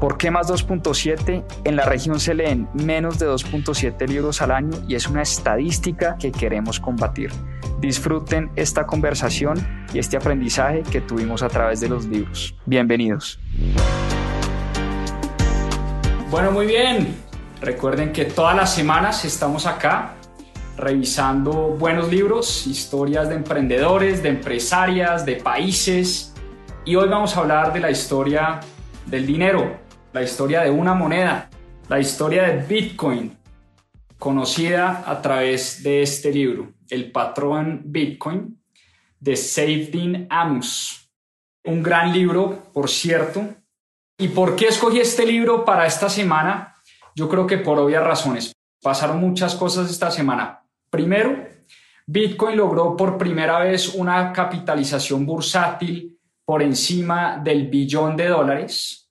¿Por qué más 2.7? En la región se leen menos de 2.7 libros al año y es una estadística que queremos combatir. Disfruten esta conversación y este aprendizaje que tuvimos a través de los libros. Bienvenidos. Bueno, muy bien. Recuerden que todas las semanas estamos acá revisando buenos libros, historias de emprendedores, de empresarias, de países. Y hoy vamos a hablar de la historia del dinero, la historia de una moneda, la historia de Bitcoin, conocida a través de este libro, El patrón Bitcoin, de Saifedean Amos. Un gran libro, por cierto. ¿Y por qué escogí este libro para esta semana? Yo creo que por obvias razones. Pasaron muchas cosas esta semana. Primero, Bitcoin logró por primera vez una capitalización bursátil por encima del billón de dólares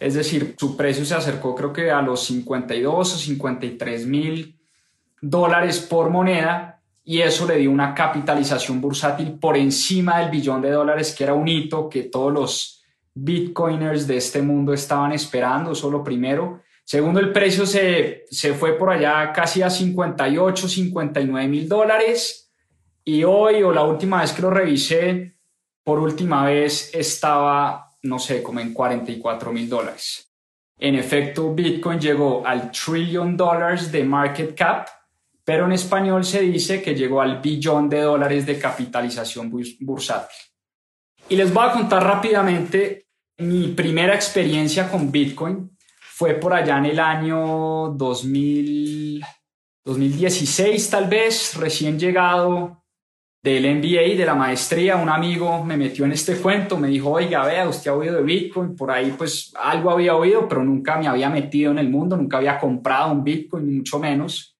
es decir, su precio se acercó creo que a los 52 o 53 mil dólares por moneda y eso le dio una capitalización bursátil por encima del billón de dólares, que era un hito que todos los bitcoiners de este mundo estaban esperando, eso lo primero. Segundo, el precio se, se fue por allá casi a 58, 59 mil dólares y hoy o la última vez que lo revisé, por última vez estaba no sé, como en 44 mil dólares. En efecto, Bitcoin llegó al trillion dólares de market cap, pero en español se dice que llegó al billón de dólares de capitalización bursátil. Y les voy a contar rápidamente mi primera experiencia con Bitcoin. Fue por allá en el año 2000, 2016 tal vez, recién llegado del MBA, de la maestría, un amigo me metió en este cuento, me dijo, oiga, vea, usted ha oído de Bitcoin, por ahí pues algo había oído, pero nunca me había metido en el mundo, nunca había comprado un Bitcoin, mucho menos.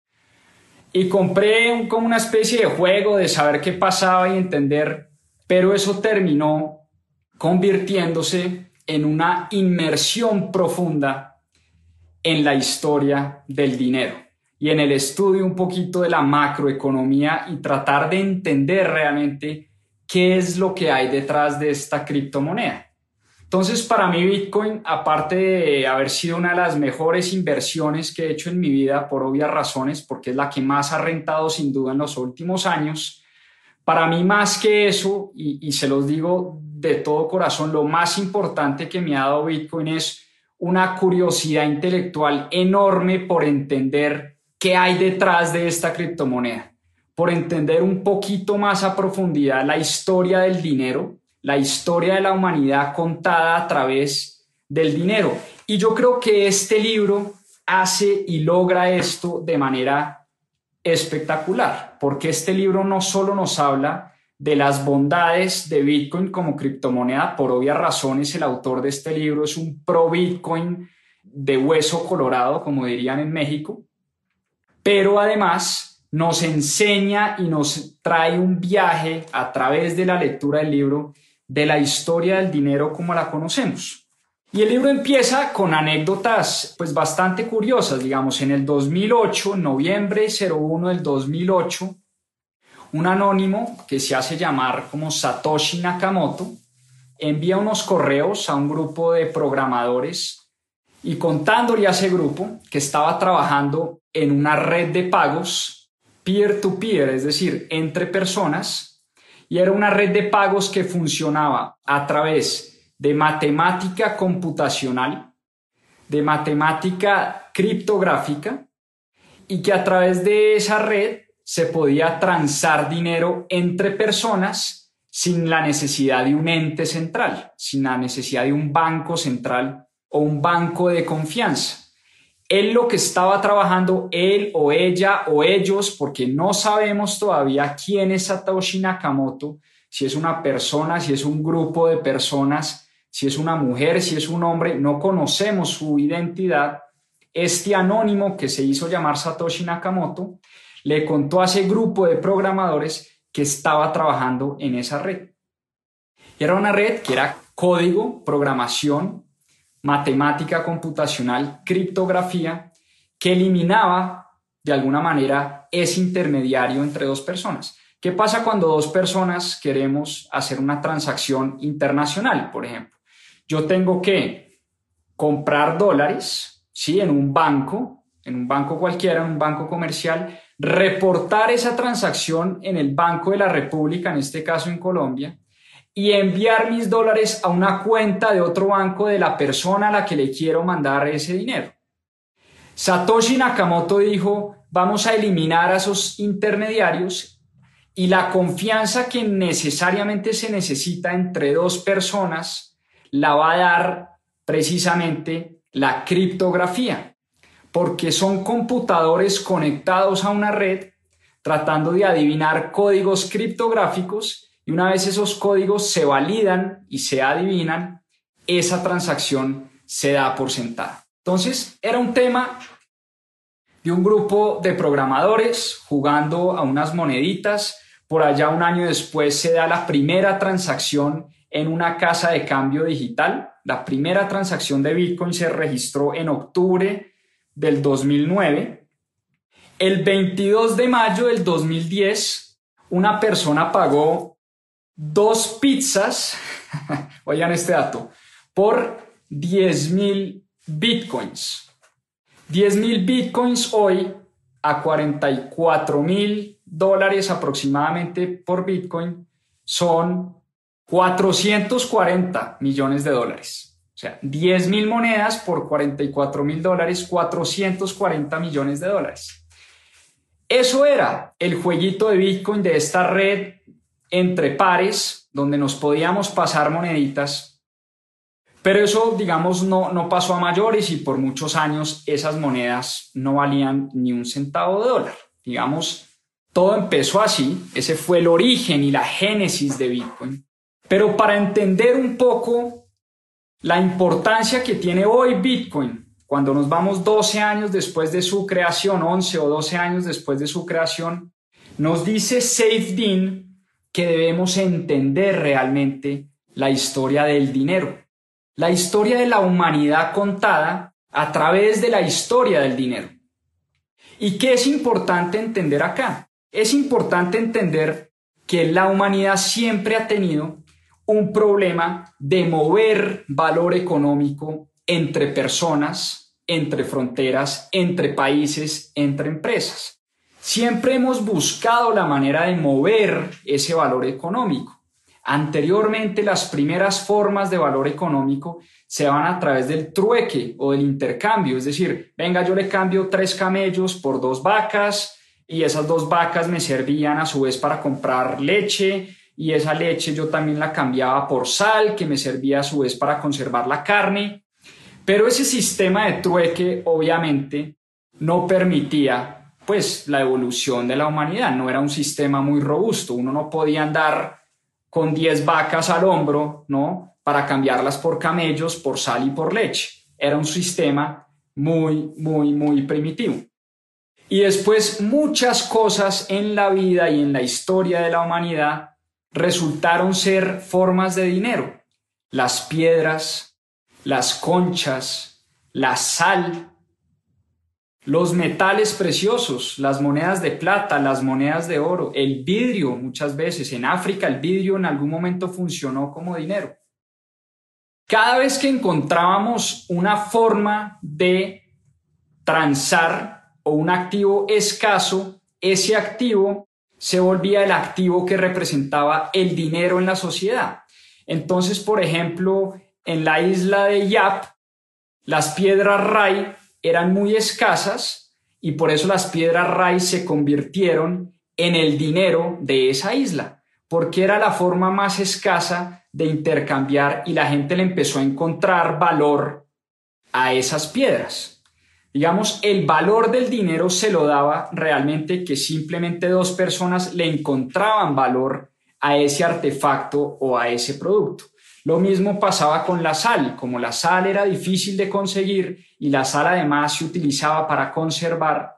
Y compré como una especie de juego de saber qué pasaba y entender, pero eso terminó convirtiéndose en una inmersión profunda en la historia del dinero y en el estudio un poquito de la macroeconomía y tratar de entender realmente qué es lo que hay detrás de esta criptomoneda. Entonces, para mí Bitcoin, aparte de haber sido una de las mejores inversiones que he hecho en mi vida por obvias razones, porque es la que más ha rentado sin duda en los últimos años, para mí más que eso, y, se los digo de todo corazón, lo más importante que me ha dado Bitcoin es una curiosidad intelectual enorme por entender qué hay detrás de esta criptomoneda, por entender un poquito más a profundidad la historia del dinero, la historia de la humanidad contada a través del dinero. Y yo creo que este libro hace y logra esto de manera espectacular, porque este libro no solo nos habla de las bondades de Bitcoin como criptomoneda, por obvias razones el autor de este libro es un pro Bitcoin de hueso colorado, como dirían en México, pero además nos enseña y nos trae un viaje a través de la lectura del libro de la historia del dinero como la conocemos. Y el libro empieza con anécdotas pues bastante curiosas, digamos, en el 2008, noviembre 01 del 2008, un anónimo que se hace llamar como Satoshi Nakamoto envía unos correos a un grupo de programadores y contándole a ese grupo que estaba trabajando en una red de pagos peer-to-peer, es decir, entre personas, y era una red de pagos que funcionaba a través de matemática computacional, de matemática criptográfica, y que a través de esa red se podía transar dinero entre personas sin la necesidad de un ente central, sin la necesidad de un banco central o un banco de confianza. Él lo que estaba trabajando, él o ella o ellos, porque no sabemos todavía quién es Satoshi Nakamoto, si es una persona, si es un grupo de personas, si es una mujer, si es un hombre, no conocemos su identidad. Este anónimo que se hizo llamar Satoshi Nakamoto le contó a ese grupo de programadores que estaba trabajando en esa red. Era una red que era código, programación, matemática computacional, criptografía, que eliminaba de alguna manera ese intermediario entre dos personas. ¿Qué pasa cuando dos personas queremos hacer una transacción internacional, por ejemplo? Yo tengo que comprar dólares, ¿sí? En un banco, en un banco cualquiera, en un banco comercial, reportar esa transacción en el Banco de la República, en este caso en Colombia, y enviar mis dólares a una cuenta de otro banco de la persona a la que le quiero mandar ese dinero. Satoshi Nakamoto dijo, vamos a eliminar a esos intermediarios y la confianza que necesariamente se necesita entre dos personas la va a dar precisamente la criptografía, porque son computadores conectados a una red tratando de adivinar códigos criptográficos y una vez esos códigos se validan y se adivinan, esa transacción se da por sentada. Entonces, era un tema de un grupo de programadores jugando a unas moneditas. Por allá un año después se da la primera transacción en una casa de cambio digital. La primera transacción de Bitcoin se registró en octubre del 2009. El 22 de mayo del 2010, una persona pagó dos pizzas, oigan este dato, por 10 mil bitcoins. 10 mil bitcoins hoy a 44 mil dólares aproximadamente por bitcoin son 440 millones de dólares. O sea, 10 mil monedas por 44 mil dólares, 440 millones de dólares. Eso era el jueguito de Bitcoin de esta red entre pares donde nos podíamos pasar moneditas, pero eso, digamos, no, no pasó a mayores y por muchos años esas monedas no valían ni un centavo de dólar. Digamos, todo empezó así, ese fue el origen y la génesis de Bitcoin. Pero para entender un poco la importancia que tiene hoy Bitcoin, cuando nos vamos 12 años después de su creación, 11 o 12 años después de su creación, nos dice Dean que debemos entender realmente la historia del dinero, la historia de la humanidad contada a través de la historia del dinero. ¿Y qué es importante entender acá? Es importante entender que la humanidad siempre ha tenido un problema de mover valor económico entre personas, entre fronteras, entre países, entre empresas. Siempre hemos buscado la manera de mover ese valor económico. Anteriormente, las primeras formas de valor económico se van a través del trueque o del intercambio, es decir, venga, yo le cambio tres camellos por dos vacas y esas dos vacas me servían a su vez para comprar leche y esa leche yo también la cambiaba por sal que me servía a su vez para conservar la carne. Pero ese sistema de trueque obviamente no permitía pues la evolución de la humanidad. No era un sistema muy robusto. Uno no podía andar con 10 vacas al hombro, ¿no? Para cambiarlas por camellos, por sal y por leche. Era un sistema muy, muy, muy primitivo. Y después muchas cosas en la vida y en la historia de la humanidad resultaron ser formas de dinero. Las piedras, las conchas, la sal, los metales preciosos, las monedas de plata, las monedas de oro, el vidrio muchas veces. En África el vidrio en algún momento funcionó como dinero. Cada vez que encontrábamos una forma de transar o un activo escaso, ese activo se volvía el activo que representaba el dinero en la sociedad. Entonces, por ejemplo, en la isla de Yap, las piedras Rai eran muy escasas y por eso las piedras raíz se convirtieron en el dinero de esa isla, porque era la forma más escasa de intercambiar y la gente le empezó a encontrar valor a esas piedras. Digamos, el valor del dinero se lo daba realmente que simplemente dos personas le encontraban valor a ese artefacto o a ese producto. Lo mismo pasaba con la sal, como la sal era difícil de conseguir y la sal además se utilizaba para conservar,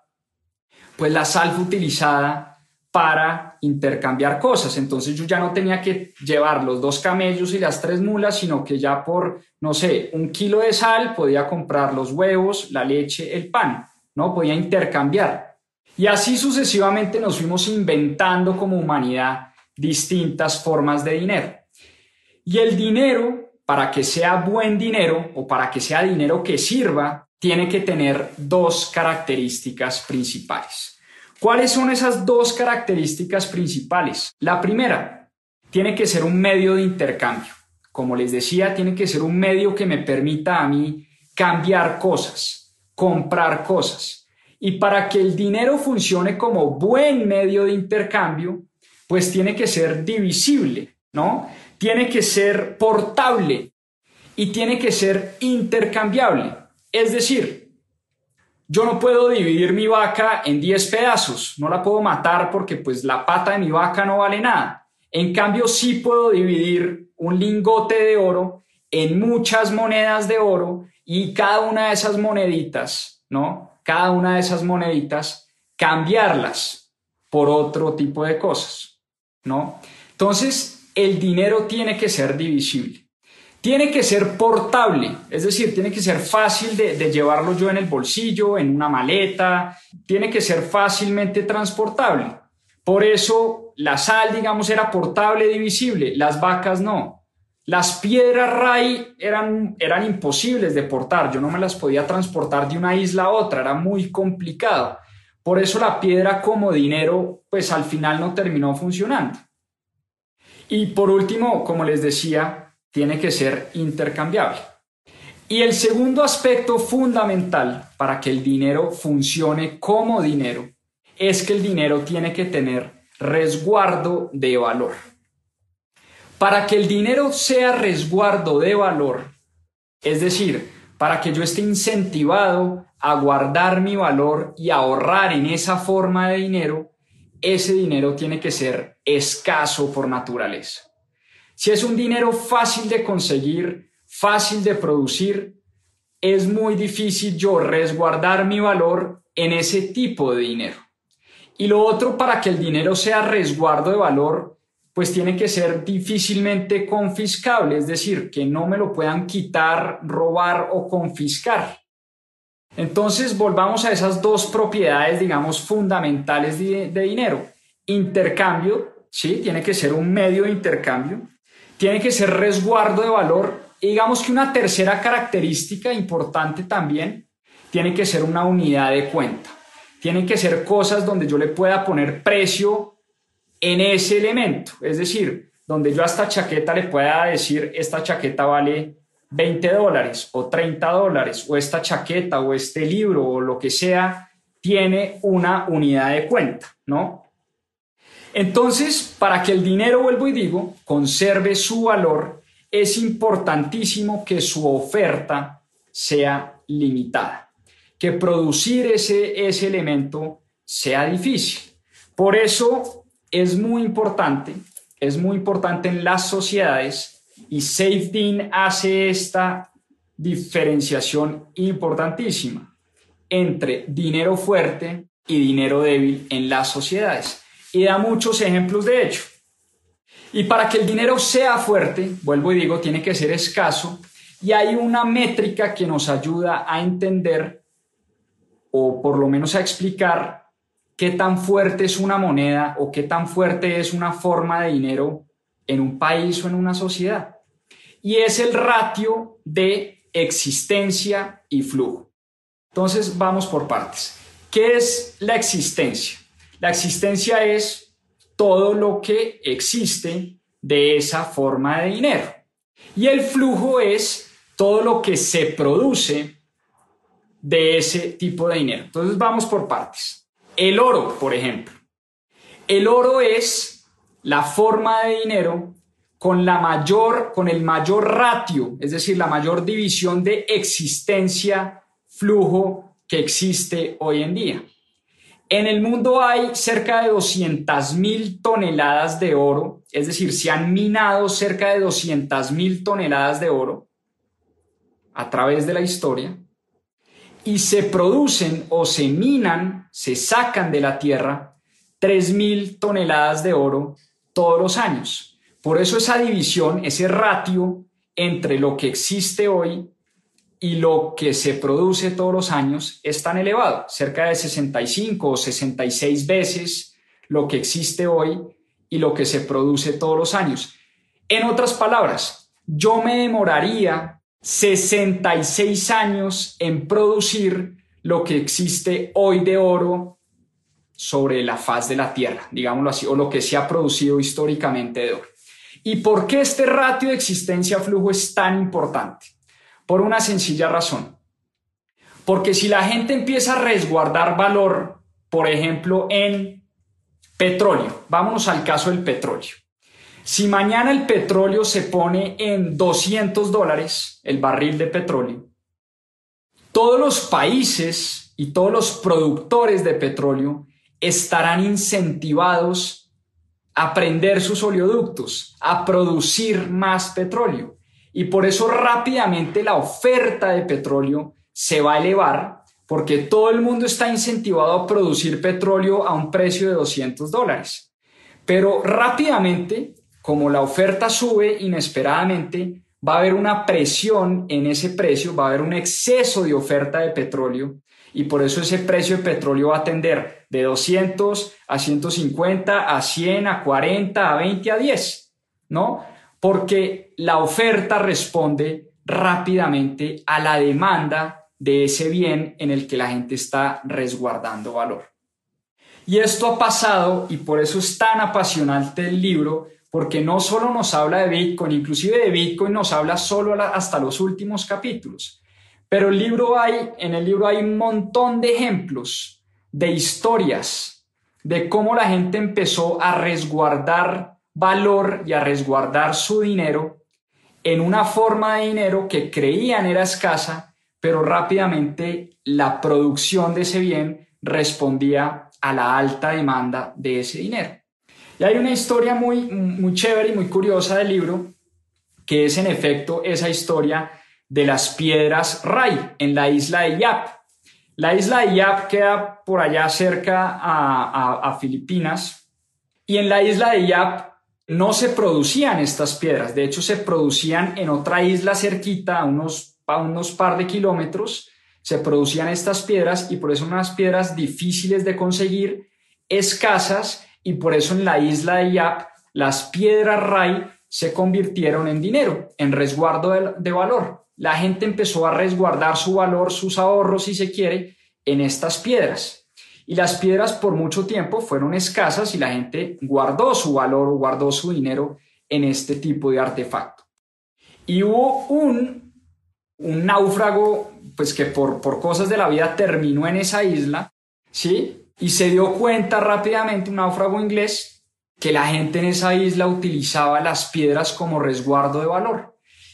pues la sal fue utilizada para intercambiar cosas. Entonces yo ya no tenía que llevar los dos camellos y las tres mulas, sino que ya por, no sé, un kilo de sal podía comprar los huevos, la leche, el pan, ¿no? Podía intercambiar. Y así sucesivamente nos fuimos inventando como humanidad distintas formas de dinero. Y el dinero, para que sea buen dinero o para que sea dinero que sirva, tiene que tener dos características principales. ¿Cuáles son esas dos características principales? La primera, tiene que ser un medio de intercambio. Como les decía, tiene que ser un medio que me permita a mí cambiar cosas, comprar cosas. Y para que el dinero funcione como buen medio de intercambio, pues tiene que ser divisible, ¿no? Tiene que ser portable y tiene que ser intercambiable. Es decir, yo no puedo dividir mi vaca en 10 pedazos, no la puedo matar porque pues la pata de mi vaca no vale nada. En cambio, sí puedo dividir un lingote de oro en muchas monedas de oro y cada una de esas moneditas, ¿no? cada una de esas moneditas, cambiarlas por otro tipo de cosas, ¿no? Entonces, el dinero tiene que ser divisible. Tiene que ser portable, es decir, tiene que ser fácil de, llevarlo yo en el bolsillo, en una maleta, tiene que ser fácilmente transportable. Por eso la sal, digamos, era portable, divisible, las vacas no. Las piedras RAI eran, eran imposibles de portar, yo no me las podía transportar de una isla a otra, era muy complicado. Por eso la piedra como dinero, pues al final no terminó funcionando. Y por último, como les decía, tiene que ser intercambiable. Y el segundo aspecto fundamental para que el dinero funcione como dinero es que el dinero tiene que tener resguardo de valor. Para que el dinero sea resguardo de valor, es decir, para que yo esté incentivado a guardar mi valor y ahorrar en esa forma de dinero, ese dinero tiene que ser escaso por naturaleza. Si es un dinero fácil de conseguir, fácil de producir, es muy difícil yo resguardar mi valor en ese tipo de dinero. Y lo otro, para que el dinero sea resguardo de valor, pues tiene que ser difícilmente confiscable, es decir, que no me lo puedan quitar, robar o confiscar. Entonces, volvamos a esas dos propiedades, digamos, fundamentales de, dinero. Intercambio, ¿sí? Tiene que ser un medio de intercambio. Tiene que ser resguardo de valor. Y digamos que una tercera característica importante también tiene que ser una unidad de cuenta. Tienen que ser cosas donde yo le pueda poner precio en ese elemento. Es decir, donde yo a esta chaqueta le pueda decir, esta chaqueta vale 20 dólares o 30 dólares, o esta chaqueta o este libro o lo que sea, tiene una unidad de cuenta, ¿no? Entonces, para que el dinero, vuelvo y digo, conserve su valor, es importantísimo que su oferta sea limitada, que producir ese, ese elemento sea difícil. Por eso es muy importante, es muy importante en las sociedades y SafeDean hace esta diferenciación importantísima entre dinero fuerte y dinero débil en las sociedades y da muchos ejemplos de hecho. Y para que el dinero sea fuerte, vuelvo y digo, tiene que ser escaso y hay una métrica que nos ayuda a entender o por lo menos a explicar qué tan fuerte es una moneda o qué tan fuerte es una forma de dinero en un país o en una sociedad. Y es el ratio de existencia y flujo. Entonces vamos por partes. ¿Qué es la existencia? La existencia es todo lo que existe de esa forma de dinero. Y el flujo es todo lo que se produce de ese tipo de dinero. Entonces vamos por partes. El oro, por ejemplo. El oro es la forma de dinero con la mayor, con el mayor ratio, es decir, la mayor división de existencia, flujo que existe hoy en día. En el mundo hay cerca de 200 mil toneladas de oro, es decir, se han minado cerca de 200 mil toneladas de oro a través de la historia y se producen o se minan, se sacan de la tierra 3.000 toneladas de oro todos los años. Por eso esa división, ese ratio entre lo que existe hoy y lo que se produce todos los años es tan elevado, cerca de 65 o 66 veces lo que existe hoy y lo que se produce todos los años. En otras palabras, yo me demoraría 66 años en producir lo que existe hoy de oro sobre la faz de la Tierra, digámoslo así, o lo que se ha producido históricamente de oro. ¿Y por qué este ratio de existencia-flujo es tan importante? Por una sencilla razón. Porque si la gente empieza a resguardar valor, por ejemplo, en petróleo, vámonos al caso del petróleo. Si mañana el petróleo se pone en 200 dólares, el barril de petróleo, todos los países y todos los productores de petróleo estarán incentivados a prender sus oleoductos, a producir más petróleo. Y por eso rápidamente la oferta de petróleo se va a elevar porque todo el mundo está incentivado a producir petróleo a un precio de 200 dólares. Pero rápidamente, como la oferta sube inesperadamente, va a haber una presión en ese precio, va a haber un exceso de oferta de petróleo y por eso ese precio de petróleo va a tender de 200 a 150, a 100, a 40, a 20, a 10, ¿no? Porque la oferta responde rápidamente a la demanda de ese bien en el que la gente está resguardando valor. Y esto ha pasado y por eso es tan apasionante el libro, porque no solo nos habla de Bitcoin, inclusive de Bitcoin nos habla solo hasta los últimos capítulos, pero libro hay, en el libro hay un montón de ejemplos, de historias, de cómo la gente empezó a resguardar valor y a resguardar su dinero en una forma de dinero que creían era escasa, pero rápidamente la producción de ese bien respondía a la alta demanda de ese dinero. Y hay una historia muy, muy chévere y muy curiosa del libro, que es en efecto esa historia de las piedras Ray en la isla de Yap. La isla de Yap queda por allá cerca a, Filipinas. Y en la isla de Yap no se producían estas piedras, de hecho se producían en otra isla cerquita, a unos, a unos par de kilómetros, se producían estas piedras y por eso unas piedras difíciles de conseguir, escasas. Y por eso en la isla de Yap las piedras Ray se convirtieron en dinero, en resguardo de valor la gente empezó a resguardar su valor, sus ahorros, si se quiere, en estas piedras. Y las piedras por mucho tiempo fueron escasas y la gente guardó su valor o guardó su dinero en este tipo de artefacto. Y hubo un, un náufrago, pues que por, por cosas de la vida terminó en esa isla, ¿sí? Y se dio cuenta rápidamente, un náufrago inglés, que la gente en esa isla utilizaba las piedras como resguardo de valor.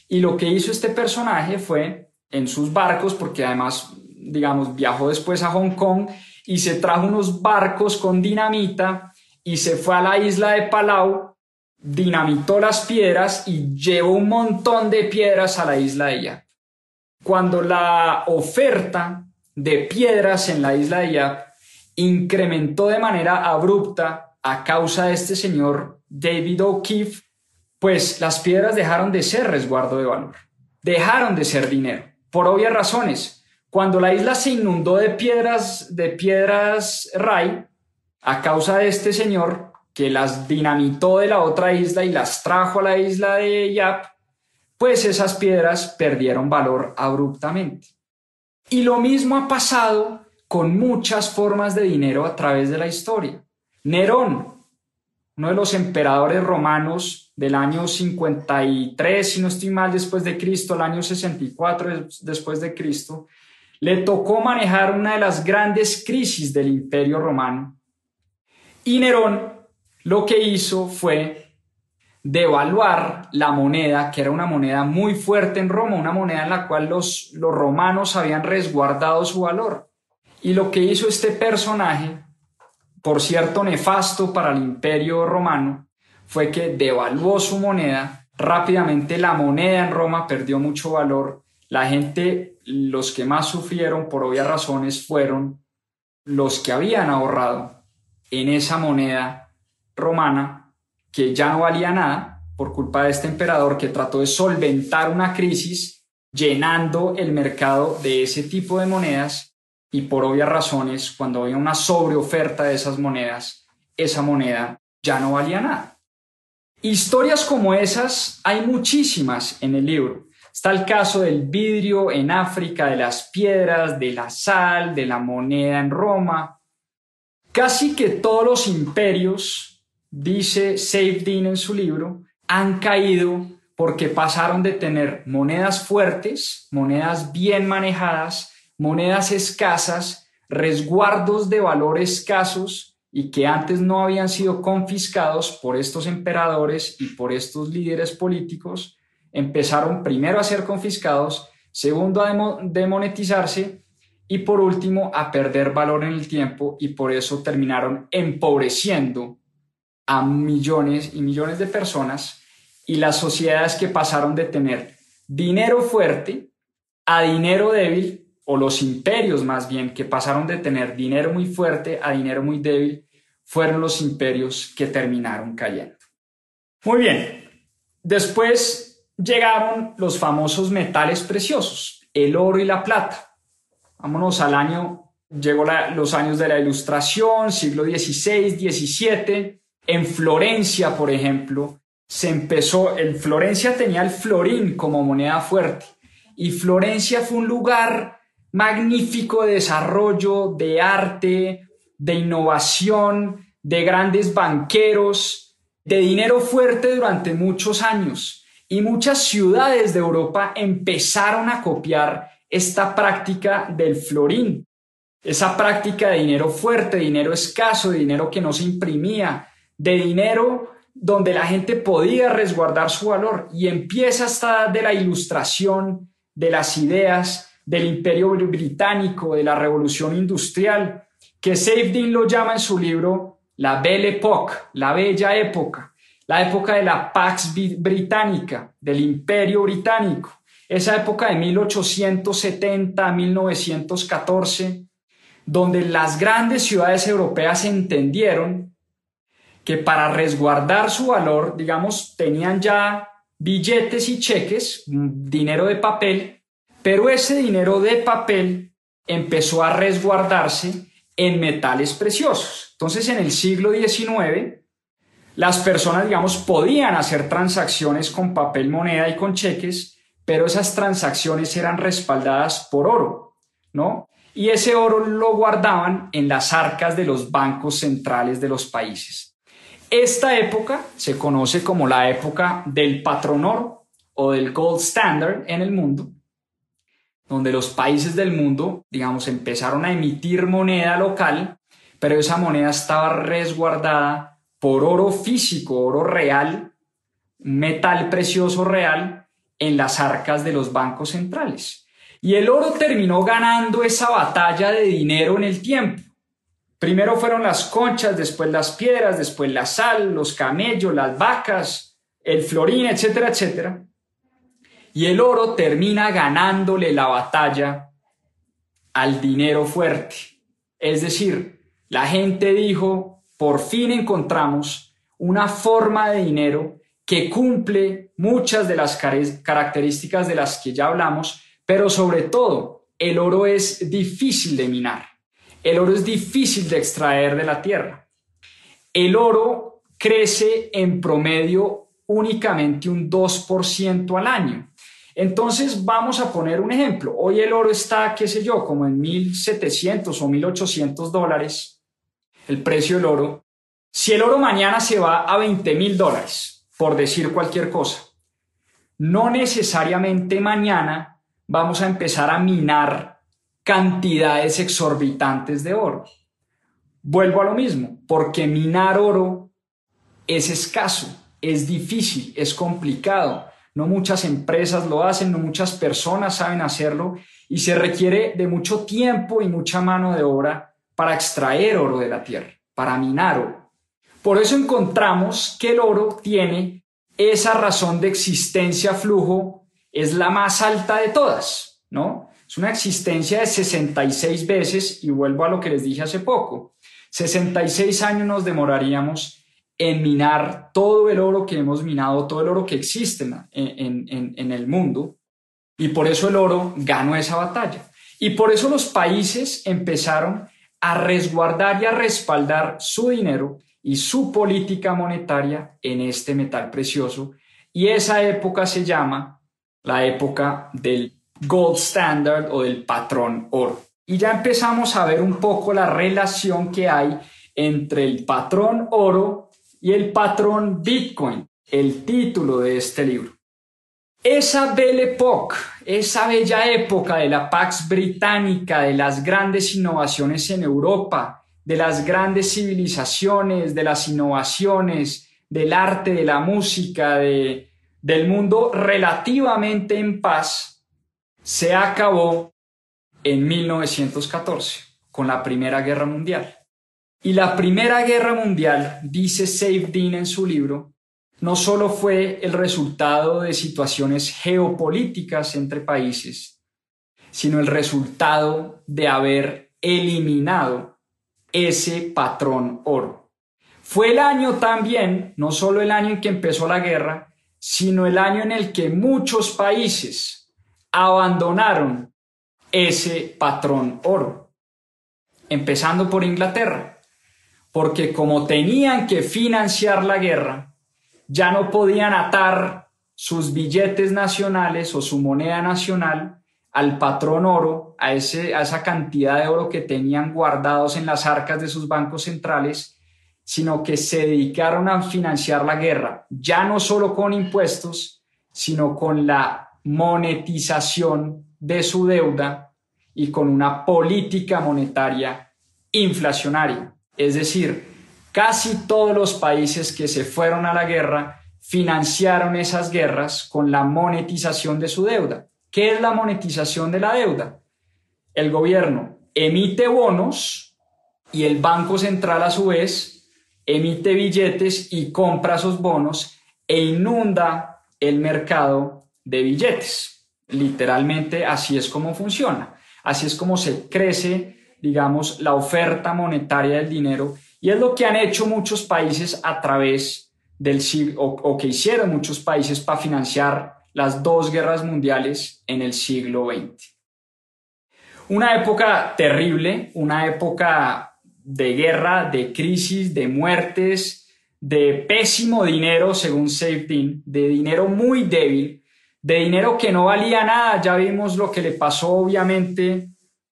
Y lo que hizo este personaje fue en sus barcos, porque además, digamos, viajó después a Hong Kong y se trajo unos barcos con dinamita y se fue a la isla de Palau, dinamitó las piedras y llevó un montón de piedras a la isla de Yap. Cuando la oferta de piedras en la isla de Yap incrementó de manera abrupta a causa de este señor David O'Keefe, pues las piedras dejaron de ser resguardo de valor, dejaron de ser dinero, por obvias razones. Cuando la isla se inundó de piedras, de piedras Ray, a causa de este señor que las dinamitó de la otra isla y las trajo a la isla de Yap, pues esas piedras perdieron valor abruptamente. Y lo mismo ha pasado con muchas formas de dinero a través de la historia. Nerón, uno de los emperadores romanos del año 53, si no estoy mal, después de Cristo, el año 64 después de Cristo, le tocó manejar una de las grandes crisis del imperio romano. Y Nerón lo que hizo fue devaluar la moneda, que era una moneda muy fuerte en Roma, una moneda en la cual los, los romanos habían resguardado su valor. Y lo que hizo este personaje por cierto nefasto para el imperio romano, fue que devaluó su moneda, rápidamente. La moneda en Roma perdió mucho valor, la gente, los que más sufrieron por obvias razones fueron los que habían ahorrado en esa moneda romana que ya no valía nada por culpa de este emperador que trató de solventar una crisis llenando el mercado de ese tipo de monedas y por obvias razones, cuando había una sobreoferta de esas monedas, esa moneda ya no valía nada. Historias como esas hay muchísimas en el libro. Está el caso del vidrio en África, de las piedras, de la sal, de la moneda en Roma. Casi que todos los imperios, dice Dean en su libro, han caído porque pasaron de tener monedas fuertes, monedas bien manejadas, monedas escasas, resguardos de valor escasos y que antes no habían sido confiscados por estos emperadores y por estos líderes políticos, empezaron primero a ser confiscados, segundo a demonetizarse y por último a perder valor en el tiempo y por eso terminaron empobreciendo a millones y millones de personas y las sociedades que pasaron de tener dinero fuerte a dinero débil o los imperios más bien que pasaron de tener dinero muy fuerte a dinero muy débil, fueron los imperios que terminaron cayendo. Muy bien, después llegaron los famosos metales preciosos, el oro y la plata. Vámonos al año, llegó los años de la Ilustración, siglo XVI, XVII. En Florencia, por ejemplo, se empezó, en Florencia tenía el florín como moneda fuerte y Florencia fue un lugar magnífico desarrollo de arte, de innovación, de grandes banqueros, de dinero fuerte durante muchos años. Y muchas ciudades de Europa empezaron a copiar esta práctica del florín, esa práctica de dinero fuerte, dinero escaso, dinero que no se imprimía, de dinero donde la gente podía resguardar su valor. Y empieza esta de la ilustración, de las ideas, del imperio británico, de la revolución industrial, que Safedin lo llama en su libro la Belle Époque, la bella época, la época de la Pax Británica, del imperio británico, esa época de 1870 a 1914, donde las grandes ciudades europeas entendieron que para resguardar su valor, digamos, tenían ya billetes y cheques, dinero de papel, pero ese dinero de papel empezó a resguardarse en metales preciosos. Entonces, en el siglo XIX, las personas, digamos, podían hacer transacciones con papel moneda y con cheques, pero esas transacciones eran respaldadas por oro, ¿no? Y ese oro lo guardaban en las arcas de los bancos centrales de los países. Esta época se conoce como la época del patronor o del gold standard en el mundo donde los países del mundo, digamos, empezaron a emitir moneda local, pero esa moneda estaba resguardada por oro físico, oro real, metal precioso real, en las arcas de los bancos centrales. Y el oro terminó ganando esa batalla de dinero en el tiempo. Primero fueron las conchas, después las piedras, después la sal, los camellos, las vacas, el florín, etcétera, etcétera y el oro termina ganándole la batalla al dinero fuerte. Es decir, la gente dijo, por fin encontramos una forma de dinero que cumple muchas de las características de las que ya hablamos, pero sobre todo, el oro es difícil de minar. El oro es difícil de extraer de la tierra. El oro crece en promedio únicamente un 2% al año. Entonces vamos a poner un ejemplo. Hoy el oro está, qué sé yo, como en 1.700 o 1.800 dólares, el precio del oro. Si el oro mañana se va a 20 mil dólares, por decir cualquier cosa, no necesariamente mañana vamos a empezar a minar cantidades exorbitantes de oro. Vuelvo a lo mismo, porque minar oro es escaso, es difícil, es complicado no muchas empresas lo hacen, no muchas personas saben hacerlo y se requiere de mucho tiempo y mucha mano de obra para extraer oro de la tierra, para minar oro. Por eso encontramos que el oro tiene esa razón de existencia flujo, es la más alta de todas, ¿no? Es una existencia de 66 veces y vuelvo a lo que les dije hace poco. 66 años nos demoraríamos en minar todo el oro que hemos minado, todo el oro que existe en, el mundo. Y por eso el oro ganó esa batalla. Y por eso los países empezaron a resguardar y a respaldar su dinero y su política monetaria en este metal precioso. Y esa época se llama la época del gold standard o del patrón oro. Y ya empezamos a ver un poco la relación que hay entre el patrón oro y el patrón Bitcoin, el título de este libro. Esa Belle Époque, esa bella época de la Pax Británica, de las grandes innovaciones en Europa, de las grandes civilizaciones, de las innovaciones, del arte, de la música, de, del mundo relativamente en paz, se acabó en 1914 con la Primera Guerra Mundial. Y la Primera Guerra Mundial, dice Dean en su libro, no solo fue el resultado de situaciones geopolíticas entre países, sino el resultado de haber eliminado ese patrón oro. Fue el año también, no solo el año en que empezó la guerra, sino el año en el que muchos países abandonaron ese patrón oro. Empezando por Inglaterra, porque como tenían que financiar la guerra, ya no podían atar sus billetes nacionales o su moneda nacional al patrón oro, a, ese, a esa cantidad de oro que tenían guardados en las arcas de sus bancos centrales, sino que se dedicaron a financiar la guerra, ya no solo con impuestos, sino con la monetización de su deuda y con una política monetaria inflacionaria. Es decir, casi todos los países que se fueron a la guerra financiaron esas guerras con la monetización de su deuda. ¿Qué es la monetización de la deuda? El gobierno emite bonos y el Banco Central a su vez emite billetes y compra esos bonos e inunda el mercado de billetes. Literalmente así es como funciona. Así es como se crece, digamos, la oferta monetaria del dinero y es lo que han hecho muchos países a través del siglo, o que hicieron muchos países para financiar las dos guerras mundiales en el siglo XX. Una época terrible, una época de guerra, de crisis, de muertes, de pésimo dinero, según Safedin, de dinero muy débil, de dinero que no valía nada. Ya vimos lo que le pasó obviamente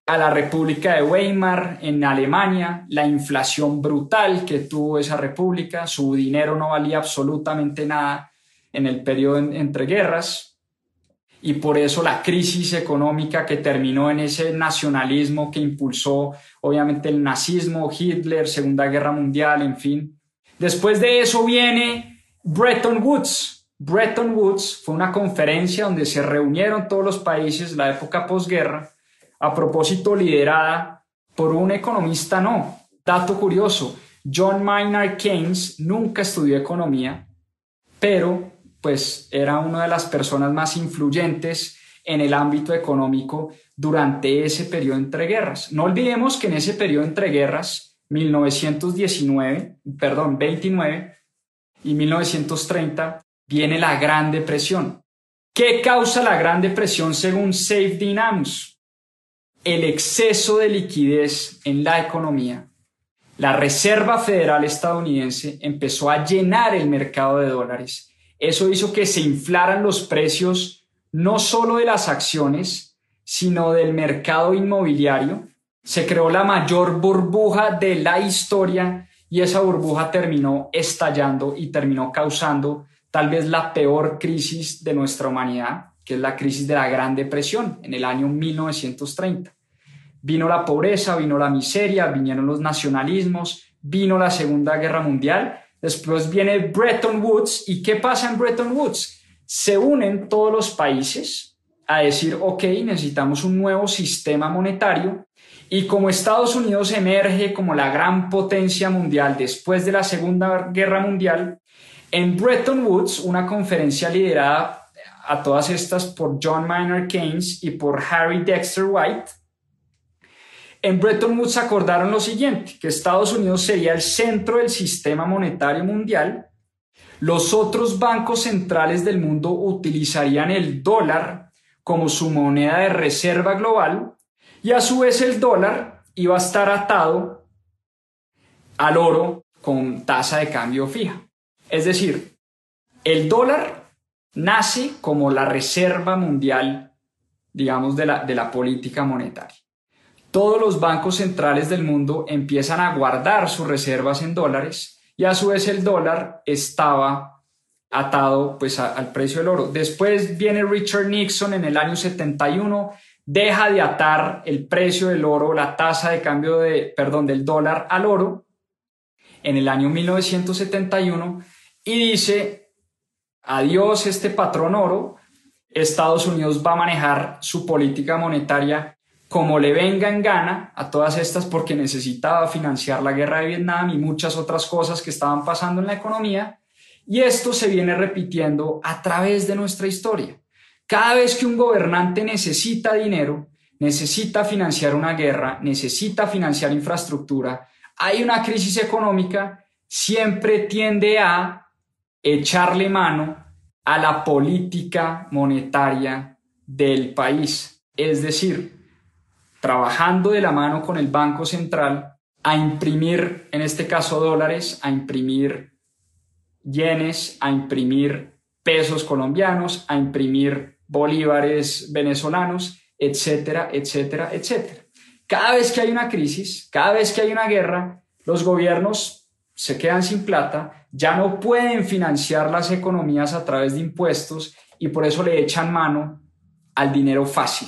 a la República de Weimar en Alemania, la inflación brutal que tuvo esa república, su dinero no valía absolutamente nada en el periodo entre guerras y por eso la crisis económica que terminó en ese nacionalismo que impulsó obviamente el nazismo, Hitler, Segunda Guerra Mundial, en fin. Después de eso viene Bretton Woods. Bretton Woods fue una conferencia donde se reunieron todos los países, la época posguerra, a propósito liderada por un economista no. Dato curioso, John Maynard Keynes nunca estudió economía, pero pues era una de las personas más influyentes en el ámbito económico durante ese periodo entre guerras. No olvidemos que en ese periodo entre guerras, 1919, perdón, 29 y 1930, viene la Gran Depresión. ¿Qué causa la Gran Depresión según Safe Dynamics? El exceso de liquidez en la economía. La Reserva Federal estadounidense empezó a llenar el mercado de dólares eso hizo que se inflaran los precios no solo de las acciones, sino del mercado inmobiliario. Se creó la mayor burbuja de la historia y esa burbuja terminó estallando y terminó causando tal vez la peor crisis de nuestra humanidad, que es la crisis de la Gran Depresión en el año 1930. Vino la pobreza, vino la miseria, vinieron los nacionalismos, vino la Segunda Guerra Mundial Después viene Bretton Woods. ¿Y qué pasa en Bretton Woods? Se unen todos los países a decir, ok, necesitamos un nuevo sistema monetario. Y como Estados Unidos emerge como la gran potencia mundial después de la Segunda Guerra Mundial, en Bretton Woods, una conferencia liderada a todas estas por John Maynard Keynes y por Harry Dexter White, En Bretton Woods acordaron lo siguiente, que Estados Unidos sería el centro del sistema monetario mundial, los otros bancos centrales del mundo utilizarían el dólar como su moneda de reserva global y a su vez el dólar iba a estar atado al oro con tasa de cambio fija. Es decir, el dólar nace como la reserva mundial, digamos, de la, de la política monetaria. Todos los bancos centrales del mundo empiezan a guardar sus reservas en dólares y a su vez el dólar estaba atado pues al precio del oro. Después viene Richard Nixon en el año 71, deja de atar el precio del oro, la tasa de cambio de, perdón, del dólar al oro en el año 1971 y dice, adiós este patrón oro, Estados Unidos va a manejar su política monetaria como le venga en gana a todas estas porque necesitaba financiar la guerra de Vietnam y muchas otras cosas que estaban pasando en la economía. Y esto se viene repitiendo a través de nuestra historia. Cada vez que un gobernante necesita dinero, necesita financiar una guerra, necesita financiar infraestructura, hay una crisis económica, siempre tiende a echarle mano a la política monetaria del país. Es decir, trabajando de la mano con el Banco Central a imprimir, en este caso dólares, a imprimir yenes, a imprimir pesos colombianos, a imprimir bolívares venezolanos, etcétera, etcétera, etcétera. Cada vez que hay una crisis, cada vez que hay una guerra, los gobiernos se quedan sin plata, ya no pueden financiar las economías a través de impuestos y por eso le echan mano al dinero fácil.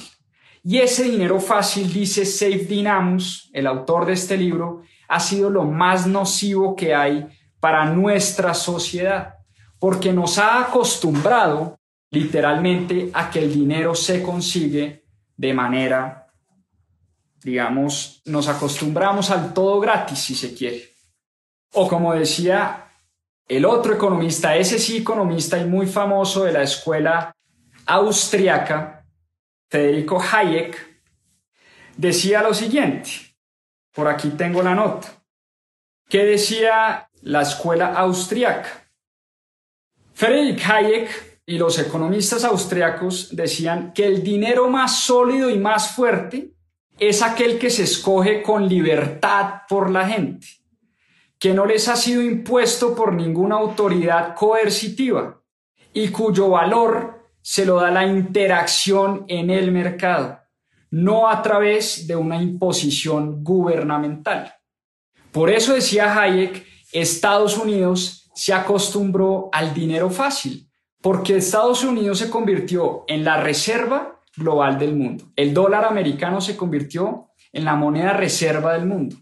Y ese dinero fácil, dice Safe Dynamus, el autor de este libro, ha sido lo más nocivo que hay para nuestra sociedad, porque nos ha acostumbrado literalmente a que el dinero se consigue de manera digamos, nos acostumbramos al todo gratis, si se quiere. O como decía el otro economista, ese sí economista y muy famoso de la escuela austriaca, Federico Hayek, decía lo siguiente, por aquí tengo la nota, ¿qué decía la escuela austriaca? Friedrich Hayek y los economistas austriacos decían que el dinero más sólido y más fuerte es aquel que se escoge con libertad por la gente, que no les ha sido impuesto por ninguna autoridad coercitiva y cuyo valor se lo da la interacción en el mercado, no a través de una imposición gubernamental. Por eso decía Hayek, Estados Unidos se acostumbró al dinero fácil, porque Estados Unidos se convirtió en la reserva global del mundo. El dólar americano se convirtió en la moneda reserva del mundo.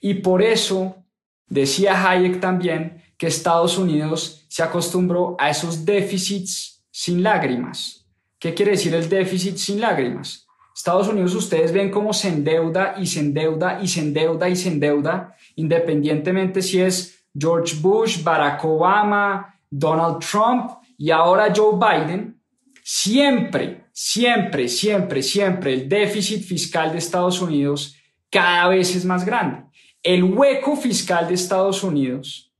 Y por eso decía Hayek también que Estados Unidos se acostumbró a esos déficits sin lágrimas. ¿Qué quiere decir el déficit sin lágrimas? Estados Unidos ustedes ven cómo se endeuda y se endeuda y se endeuda y se endeuda, independientemente si es George Bush, Barack Obama, Donald Trump y ahora Joe Biden, siempre siempre, siempre, siempre el déficit fiscal de Estados Unidos cada vez es más grande. El hueco fiscal de Estados Unidos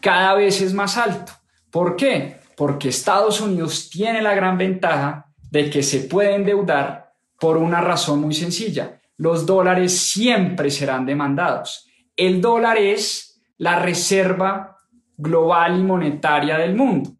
cada vez es más alto. ¿Por qué? Porque Estados Unidos tiene la gran ventaja de que se puede endeudar por una razón muy sencilla. Los dólares siempre serán demandados. El dólar es la reserva global y monetaria del mundo.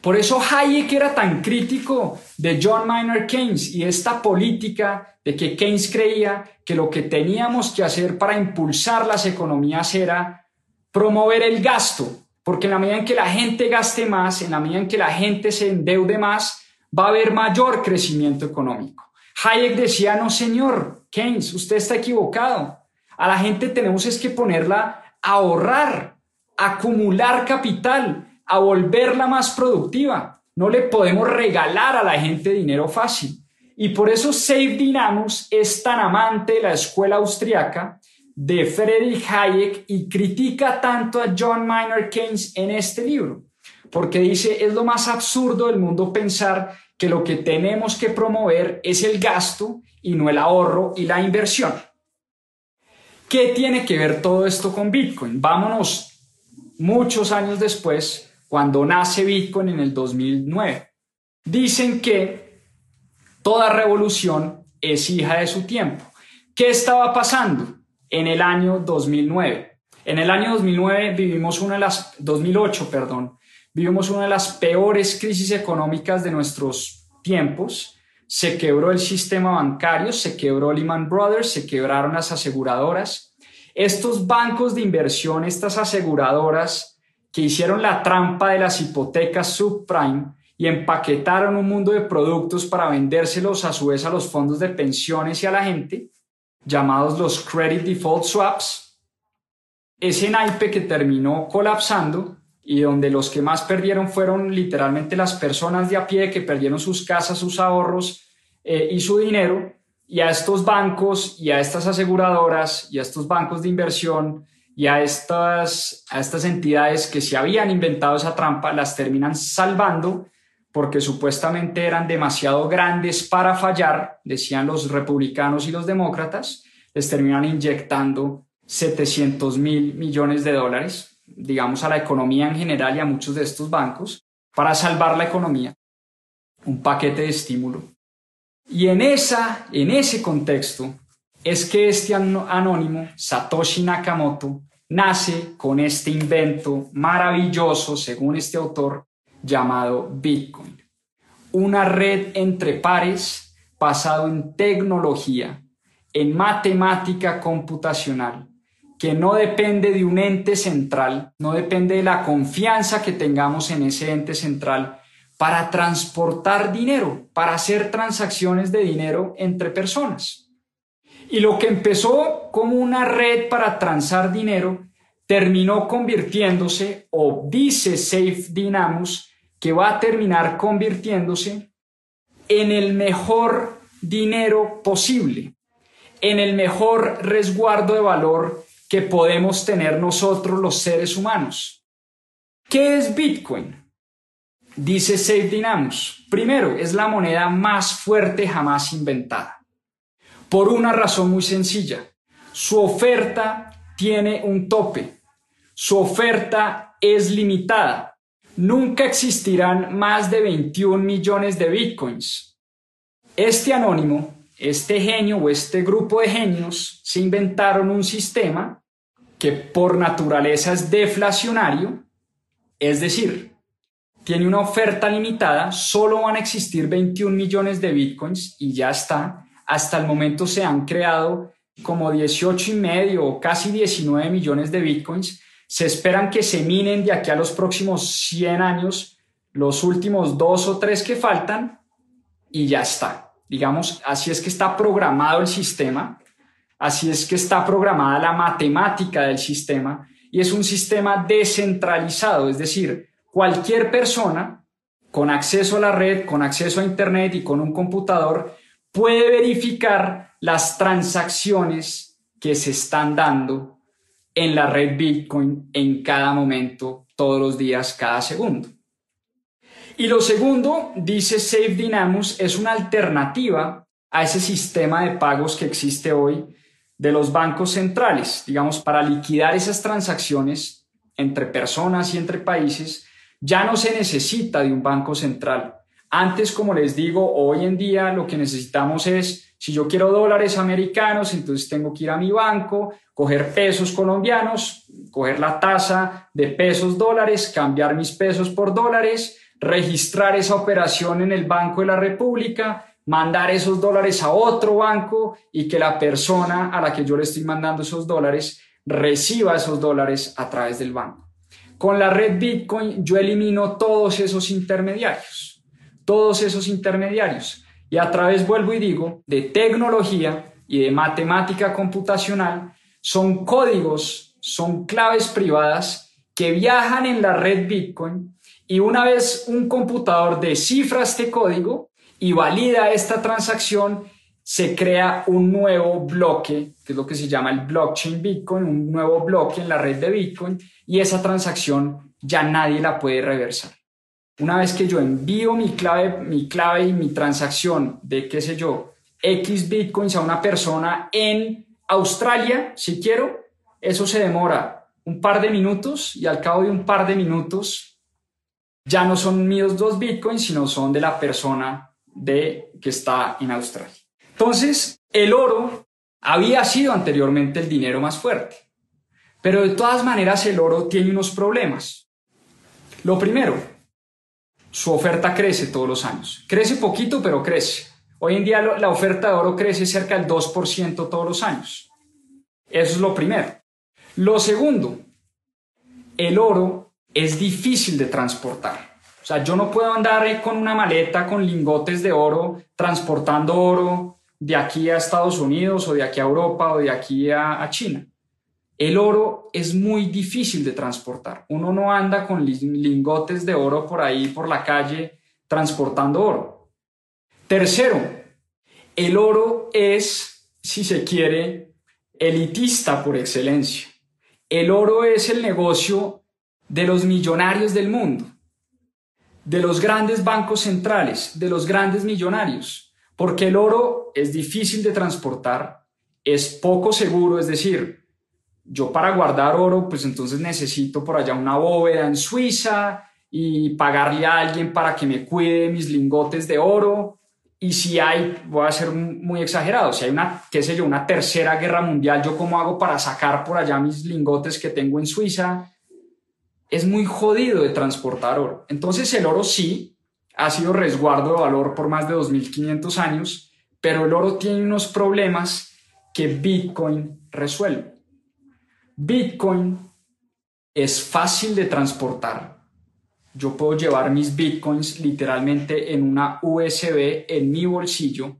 Por eso Hayek era tan crítico de John Maynard Keynes y esta política de que Keynes creía que lo que teníamos que hacer para impulsar las economías era promover el gasto, porque en la medida en que la gente gaste más, en la medida en que la gente se endeude más, va a haber mayor crecimiento económico. Hayek decía, no señor, Keynes, usted está equivocado. A la gente tenemos es que ponerla a ahorrar, acumular capital, a volverla más productiva. No le podemos regalar a la gente dinero fácil. Y por eso Save Dynamus es tan amante de la escuela austriaca de Friedrich Hayek y critica tanto a John Maynard Keynes en este libro, porque dice, es lo más absurdo del mundo pensar que lo que tenemos que promover es el gasto y no el ahorro y la inversión. ¿Qué tiene que ver todo esto con Bitcoin? Vámonos muchos años después, cuando nace Bitcoin en el 2009. Dicen que toda revolución es hija de su tiempo. ¿Qué estaba pasando en el año 2009? En el año 2009 vivimos una de las 2008, perdón, vivimos una de las peores crisis económicas de nuestros tiempos. Se quebró el sistema bancario, se quebró Lehman Brothers, se quebraron las aseguradoras. Estos bancos de inversión, estas aseguradoras que hicieron la trampa de las hipotecas subprime y empaquetaron un mundo de productos para vendérselos a su vez a los fondos de pensiones y a la gente, llamados los Credit Default Swaps, ese naipe que terminó colapsando y donde los que más perdieron fueron literalmente las personas de a pie que perdieron sus casas, sus ahorros eh, y su dinero, y a estos bancos y a estas aseguradoras y a estos bancos de inversión y a estas, a estas entidades que se habían inventado esa trampa, las terminan salvando porque supuestamente eran demasiado grandes para fallar, decían los republicanos y los demócratas, les terminan inyectando 700 mil millones de dólares digamos, a la economía en general y a muchos de estos bancos para salvar la economía, un paquete de estímulo. Y en, esa, en ese contexto es que este anónimo, Satoshi Nakamoto, nace con este invento maravilloso, según este autor, llamado Bitcoin. Una red entre pares basado en tecnología, en matemática computacional, que no depende de un ente central, no depende de la confianza que tengamos en ese ente central para transportar dinero, para hacer transacciones de dinero entre personas. Y lo que empezó como una red para transar dinero terminó convirtiéndose, o dice Safe Dynamus, que va a terminar convirtiéndose en el mejor dinero posible, en el mejor resguardo de valor que podemos tener nosotros los seres humanos. ¿Qué es Bitcoin? Dice Safe Dynamus. Primero, es la moneda más fuerte jamás inventada. Por una razón muy sencilla. Su oferta tiene un tope. Su oferta es limitada. Nunca existirán más de 21 millones de bitcoins. Este anónimo este genio o este grupo de genios se inventaron un sistema que por naturaleza es deflacionario, es decir, tiene una oferta limitada, solo van a existir 21 millones de bitcoins y ya está. Hasta el momento se han creado como 18 y medio o casi 19 millones de bitcoins. Se esperan que se minen de aquí a los próximos 100 años los últimos dos o tres que faltan y ya está. Digamos, así es que está programado el sistema, así es que está programada la matemática del sistema y es un sistema descentralizado, es decir, cualquier persona con acceso a la red, con acceso a Internet y con un computador puede verificar las transacciones que se están dando en la red Bitcoin en cada momento, todos los días, cada segundo. Y lo segundo, dice Safe Dynamus, es una alternativa a ese sistema de pagos que existe hoy de los bancos centrales, digamos, para liquidar esas transacciones entre personas y entre países, ya no se necesita de un banco central. Antes, como les digo, hoy en día lo que necesitamos es, si yo quiero dólares americanos, entonces tengo que ir a mi banco, coger pesos colombianos, coger la tasa de pesos dólares, cambiar mis pesos por dólares, registrar esa operación en el Banco de la República, mandar esos dólares a otro banco y que la persona a la que yo le estoy mandando esos dólares reciba esos dólares a través del banco. Con la red Bitcoin yo elimino todos esos intermediarios, todos esos intermediarios. Y a través, vuelvo y digo, de tecnología y de matemática computacional, son códigos, son claves privadas que viajan en la red Bitcoin y una vez un computador descifra este código y valida esta transacción, se crea un nuevo bloque, que es lo que se llama el blockchain Bitcoin, un nuevo bloque en la red de Bitcoin, y esa transacción ya nadie la puede reversar. Una vez que yo envío mi clave, mi clave y mi transacción de, qué sé yo, X bitcoins a una persona en Australia, si quiero, eso se demora un par de minutos y al cabo de un par de minutos ya no son míos dos bitcoins, sino son de la persona de, que está en Australia. Entonces, el oro había sido anteriormente el dinero más fuerte, pero de todas maneras el oro tiene unos problemas. Lo primero, su oferta crece todos los años. Crece poquito, pero crece. Hoy en día la oferta de oro crece cerca del 2% todos los años. Eso es lo primero. Lo segundo, el oro es difícil de transportar. O sea, yo no puedo andar con una maleta con lingotes de oro transportando oro de aquí a Estados Unidos o de aquí a Europa o de aquí a, a China. El oro es muy difícil de transportar. Uno no anda con lingotes de oro por ahí, por la calle, transportando oro. Tercero, el oro es, si se quiere, elitista por excelencia. El oro es el negocio de los millonarios del mundo, de los grandes bancos centrales, de los grandes millonarios, porque el oro es difícil de transportar, es poco seguro, es decir, yo para guardar oro, pues entonces necesito por allá una bóveda en Suiza y pagarle a alguien para que me cuide mis lingotes de oro. Y si hay, voy a ser muy exagerado, si hay una, qué sé yo, una tercera guerra mundial, ¿yo cómo hago para sacar por allá mis lingotes que tengo en Suiza? Es muy jodido de transportar oro. Entonces el oro sí ha sido resguardo de valor por más de 2.500 años, pero el oro tiene unos problemas que Bitcoin resuelve. Bitcoin es fácil de transportar. Yo puedo llevar mis bitcoins literalmente en una USB en mi bolsillo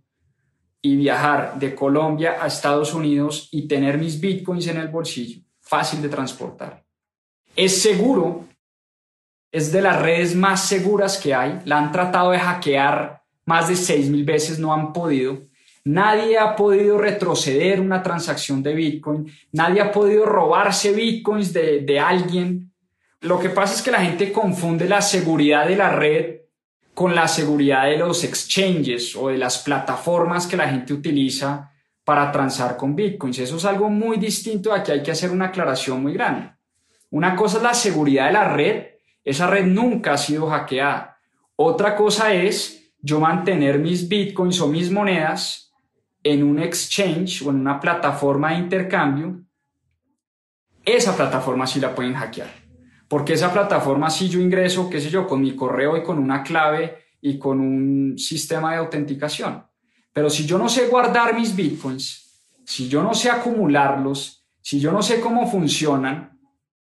y viajar de Colombia a Estados Unidos y tener mis bitcoins en el bolsillo. Fácil de transportar. Es seguro, es de las redes más seguras que hay. La han tratado de hackear más de 6.000 veces, no han podido. Nadie ha podido retroceder una transacción de Bitcoin, nadie ha podido robarse Bitcoins de, alguien. Lo que pasa es que la gente confunde la seguridad de la red con la seguridad de los exchanges o de las plataformas que la gente utiliza para transar con bitcoins. Eso es algo muy distinto. Aquí hay que hacer una aclaración muy grande. Una cosa es la seguridad de la red. Esa red nunca ha sido hackeada. Otra cosa es yo mantener mis bitcoins o mis monedas en un exchange o en una plataforma de intercambio, esa plataforma sí la pueden hackear. Porque esa plataforma si yo ingreso, qué sé yo, con mi correo y con una clave y con un sistema de autenticación. Pero si yo no sé guardar mis bitcoins, si yo no sé acumularlos, si yo no sé cómo funcionan,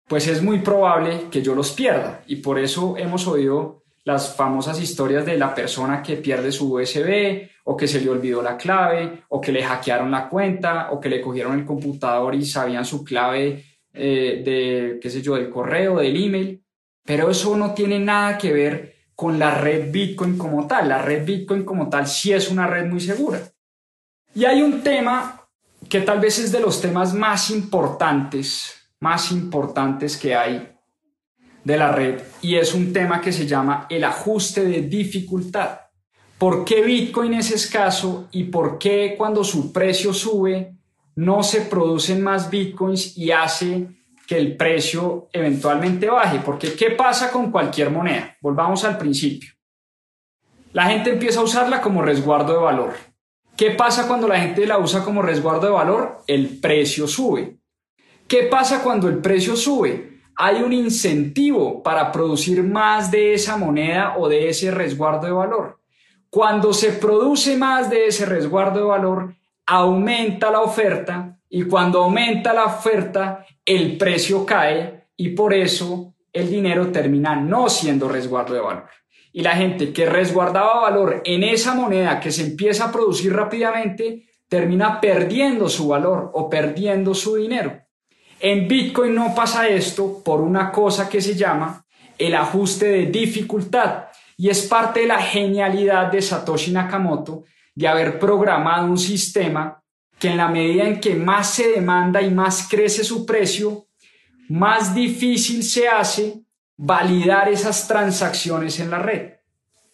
pues es muy probable que yo los pierda. Y por eso hemos oído las famosas historias de la persona que pierde su USB o que se le olvidó la clave o que le hackearon la cuenta o que le cogieron el computador y sabían su clave eh, de, qué sé yo, del correo, del email. Pero eso no tiene nada que ver con la red Bitcoin como tal. La red Bitcoin como tal sí es una red muy segura. Y hay un tema que tal vez es de los temas más importantes, más importantes que hay de la red y es un tema que se llama el ajuste de dificultad. ¿Por qué Bitcoin es escaso y por qué cuando su precio sube no se producen más Bitcoins y hace que el precio eventualmente baje? Porque ¿qué pasa con cualquier moneda? Volvamos al principio. La gente empieza a usarla como resguardo de valor. ¿Qué pasa cuando la gente la usa como resguardo de valor? El precio sube. ¿Qué pasa cuando el precio sube? hay un incentivo para producir más de esa moneda o de ese resguardo de valor. Cuando se produce más de ese resguardo de valor, aumenta la oferta y cuando aumenta la oferta, el precio cae y por eso el dinero termina no siendo resguardo de valor. Y la gente que resguardaba valor en esa moneda que se empieza a producir rápidamente, termina perdiendo su valor o perdiendo su dinero. En Bitcoin no pasa esto por una cosa que se llama el ajuste de dificultad y es parte de la genialidad de Satoshi Nakamoto de haber programado un sistema que en la medida en que más se demanda y más crece su precio, más difícil se hace validar esas transacciones en la red.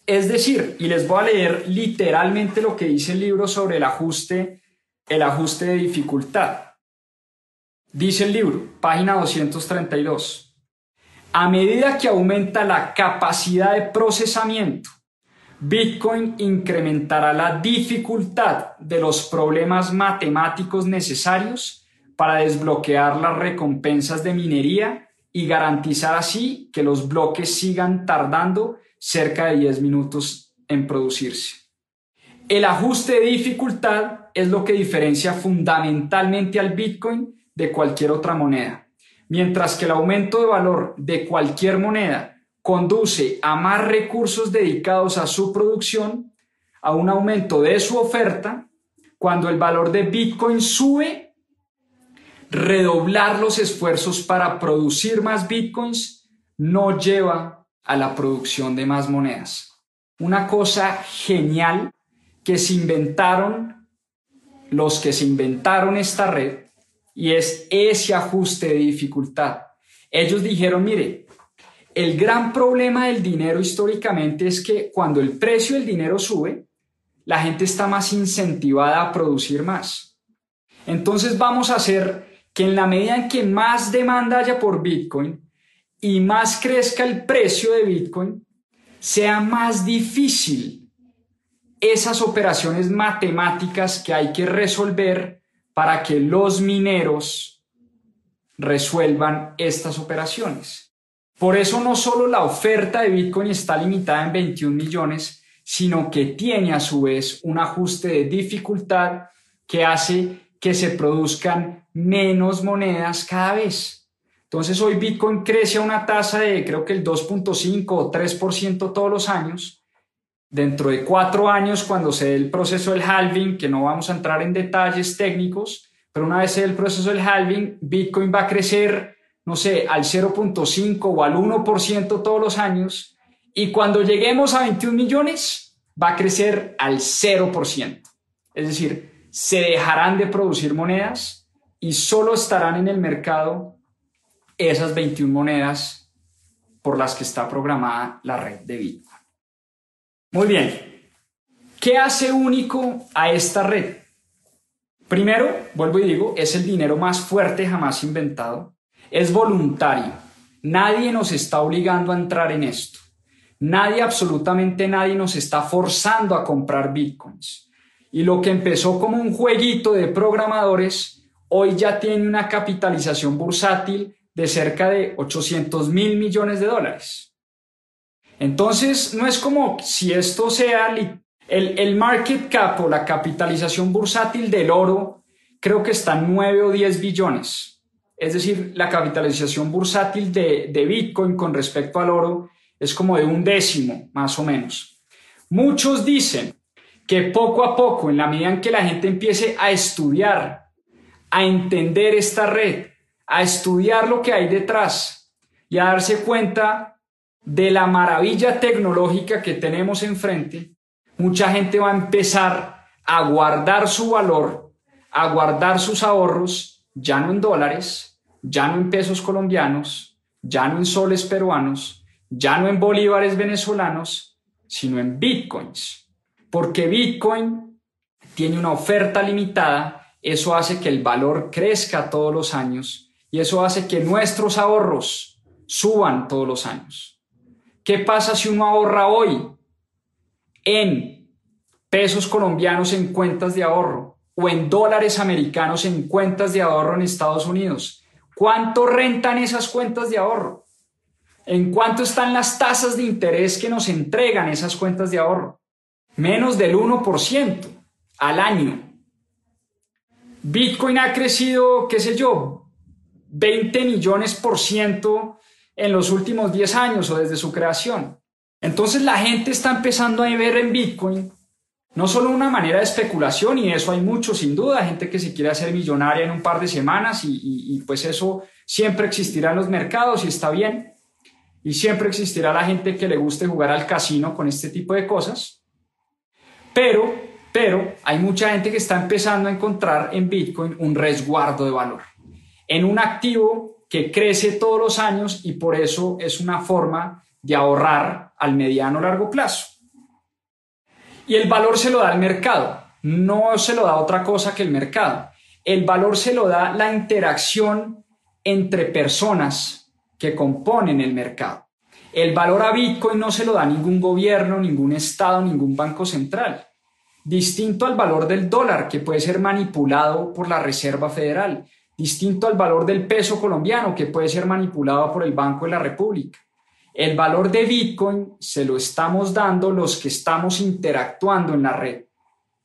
Es decir, y les voy a leer literalmente lo que dice el libro sobre el ajuste, el ajuste de dificultad. Dice el libro, página 232. A medida que aumenta la capacidad de procesamiento, Bitcoin incrementará la dificultad de los problemas matemáticos necesarios para desbloquear las recompensas de minería y garantizar así que los bloques sigan tardando cerca de 10 minutos en producirse. El ajuste de dificultad es lo que diferencia fundamentalmente al Bitcoin de cualquier otra moneda, mientras que el aumento de valor de cualquier moneda conduce a más recursos dedicados a su producción, a un aumento de su oferta, cuando el valor de Bitcoin sube, redoblar los esfuerzos para producir más Bitcoins no lleva a la producción de más monedas. Una cosa genial que se inventaron los que se inventaron esta red y es ese ajuste de dificultad. Ellos dijeron, mire, el gran problema del dinero históricamente es que cuando el precio del dinero sube, la gente está más incentivada a producir más. Entonces vamos a hacer que en la medida en que más demanda haya por Bitcoin, y más crezca el precio de Bitcoin, sea más difícil esas operaciones matemáticas que hay que resolver para que los mineros resuelvan estas operaciones. Por eso no solo la oferta de Bitcoin está limitada en 21 millones, sino que tiene a su vez un ajuste de dificultad que hace que se produzcan menos monedas cada vez. Entonces hoy Bitcoin crece a una tasa de creo que el 2.5 o 3% todos los años. Dentro de cuatro años, cuando se dé el proceso del halving, que no vamos a entrar en detalles técnicos, pero una vez se dé el proceso del halving, Bitcoin va a crecer, no sé, al 0.5 o al 1% todos los años. Y cuando lleguemos a 21 millones, va a crecer al 0%. Es decir, se dejarán de producir monedas y solo estarán en el mercado esas 21 monedas por las que está programada la red de Bitcoin. Muy bien, ¿qué hace único a esta red? Primero, vuelvo y digo, es el dinero más fuerte jamás inventado. Es voluntario. Nadie nos está obligando a entrar en esto. Nadie, absolutamente nadie, nos está forzando a comprar bitcoins. Y lo que empezó como un jueguito de programadores, hoy ya tiene una capitalización bursátil de cerca de 800 mil millones de dólares. Entonces, no es como si esto sea el, el market cap o la capitalización bursátil del oro, creo que está en 9 o 10 billones. Es decir, la capitalización bursátil de, de Bitcoin con respecto al oro es como de un décimo, más o menos. Muchos dicen que poco a poco, en la medida en que la gente empiece a estudiar, a entender esta red, a estudiar lo que hay detrás y a darse cuenta de la maravilla tecnológica que tenemos enfrente, mucha gente va a empezar a guardar su valor, a guardar sus ahorros, ya no en dólares, ya no en pesos colombianos, ya no en soles peruanos, ya no en bolívares venezolanos, sino en bitcoins. Porque bitcoin tiene una oferta limitada, eso hace que el valor crezca todos los años y eso hace que nuestros ahorros suban todos los años. ¿Qué pasa si uno ahorra hoy en pesos colombianos en cuentas de ahorro o en dólares americanos en cuentas de ahorro en Estados Unidos? ¿Cuánto rentan esas cuentas de ahorro? ¿En cuánto están las tasas de interés que nos entregan esas cuentas de ahorro? Menos del 1% al año. Bitcoin ha crecido, qué sé yo, 20 millones por ciento en los últimos 10 años o desde su creación. Entonces la gente está empezando a ver en Bitcoin no solo una manera de especulación, y eso hay mucho sin duda, gente que se quiere hacer millonaria en un par de semanas y, y pues eso siempre existirá en los mercados y está bien. Y siempre existirá la gente que le guste jugar al casino con este tipo de cosas. Pero, pero hay mucha gente que está empezando a encontrar en Bitcoin un resguardo de valor en un activo que crece todos los años y por eso es una forma de ahorrar al mediano largo plazo. Y el valor se lo da el mercado, no se lo da otra cosa que el mercado. El valor se lo da la interacción entre personas que componen el mercado. El valor a Bitcoin no se lo da ningún gobierno, ningún estado, ningún banco central. Distinto al valor del dólar, que puede ser manipulado por la Reserva Federal. Distinto al valor del peso colombiano, que puede ser manipulado por el Banco de la República. El valor de Bitcoin se lo estamos dando los que estamos interactuando en la red.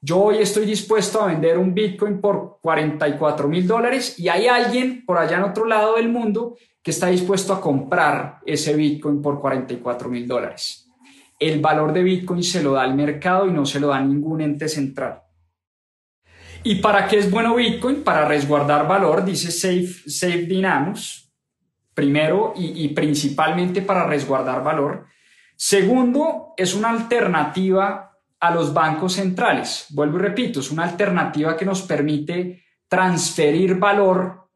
Yo hoy estoy dispuesto a vender un Bitcoin por 44 mil dólares y hay alguien por allá en otro lado del mundo que está dispuesto a comprar ese Bitcoin por 44 mil dólares. El valor de Bitcoin se lo da al mercado y no se lo da ningún ente central. ¿Y para qué es bueno Bitcoin? Para resguardar valor, dice Safe, Safe Dynamics. Primero y, y principalmente para resguardar valor. Segundo, es una alternativa a los bancos centrales. Vuelvo y repito, es una alternativa que nos permite transferir valor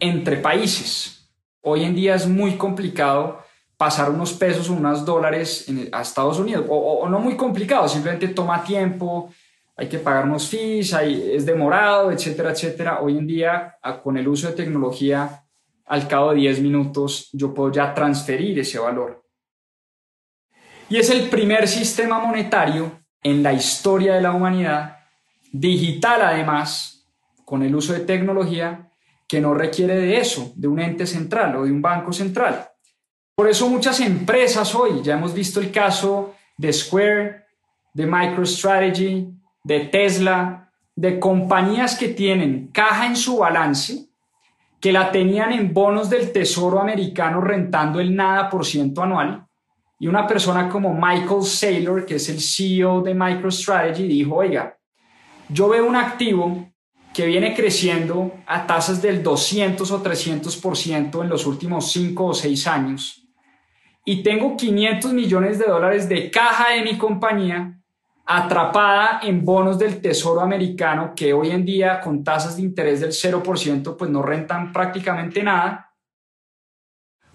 entre países. Hoy en día es muy complicado pasar unos pesos o unos dólares a Estados Unidos, o, no muy complicado, simplemente toma tiempo, hay que pagar unos fees, es demorado, etcétera, etcétera. Hoy en día, con el uso de tecnología, al cabo de 10 minutos, yo puedo ya transferir ese valor. Y es el primer sistema monetario en la historia de la humanidad, digital además, con el uso de tecnología, que no requiere de eso, de un ente central o de un banco central. Por eso muchas empresas hoy, ya hemos visto el caso de Square, de MicroStrategy, de Tesla, de compañías que tienen caja en su balance, que la tenían en bonos del Tesoro americano rentando el nada por ciento anual, y una persona como Michael Saylor, que es el CEO de MicroStrategy, dijo, oiga, yo veo un activo que viene creciendo a tasas del 200 o 300% en los últimos 5 o 6 años. Y tengo 500 millones de dólares de caja de mi compañía atrapada en bonos del Tesoro americano que hoy en día con tasas de interés del 0% pues no rentan prácticamente nada.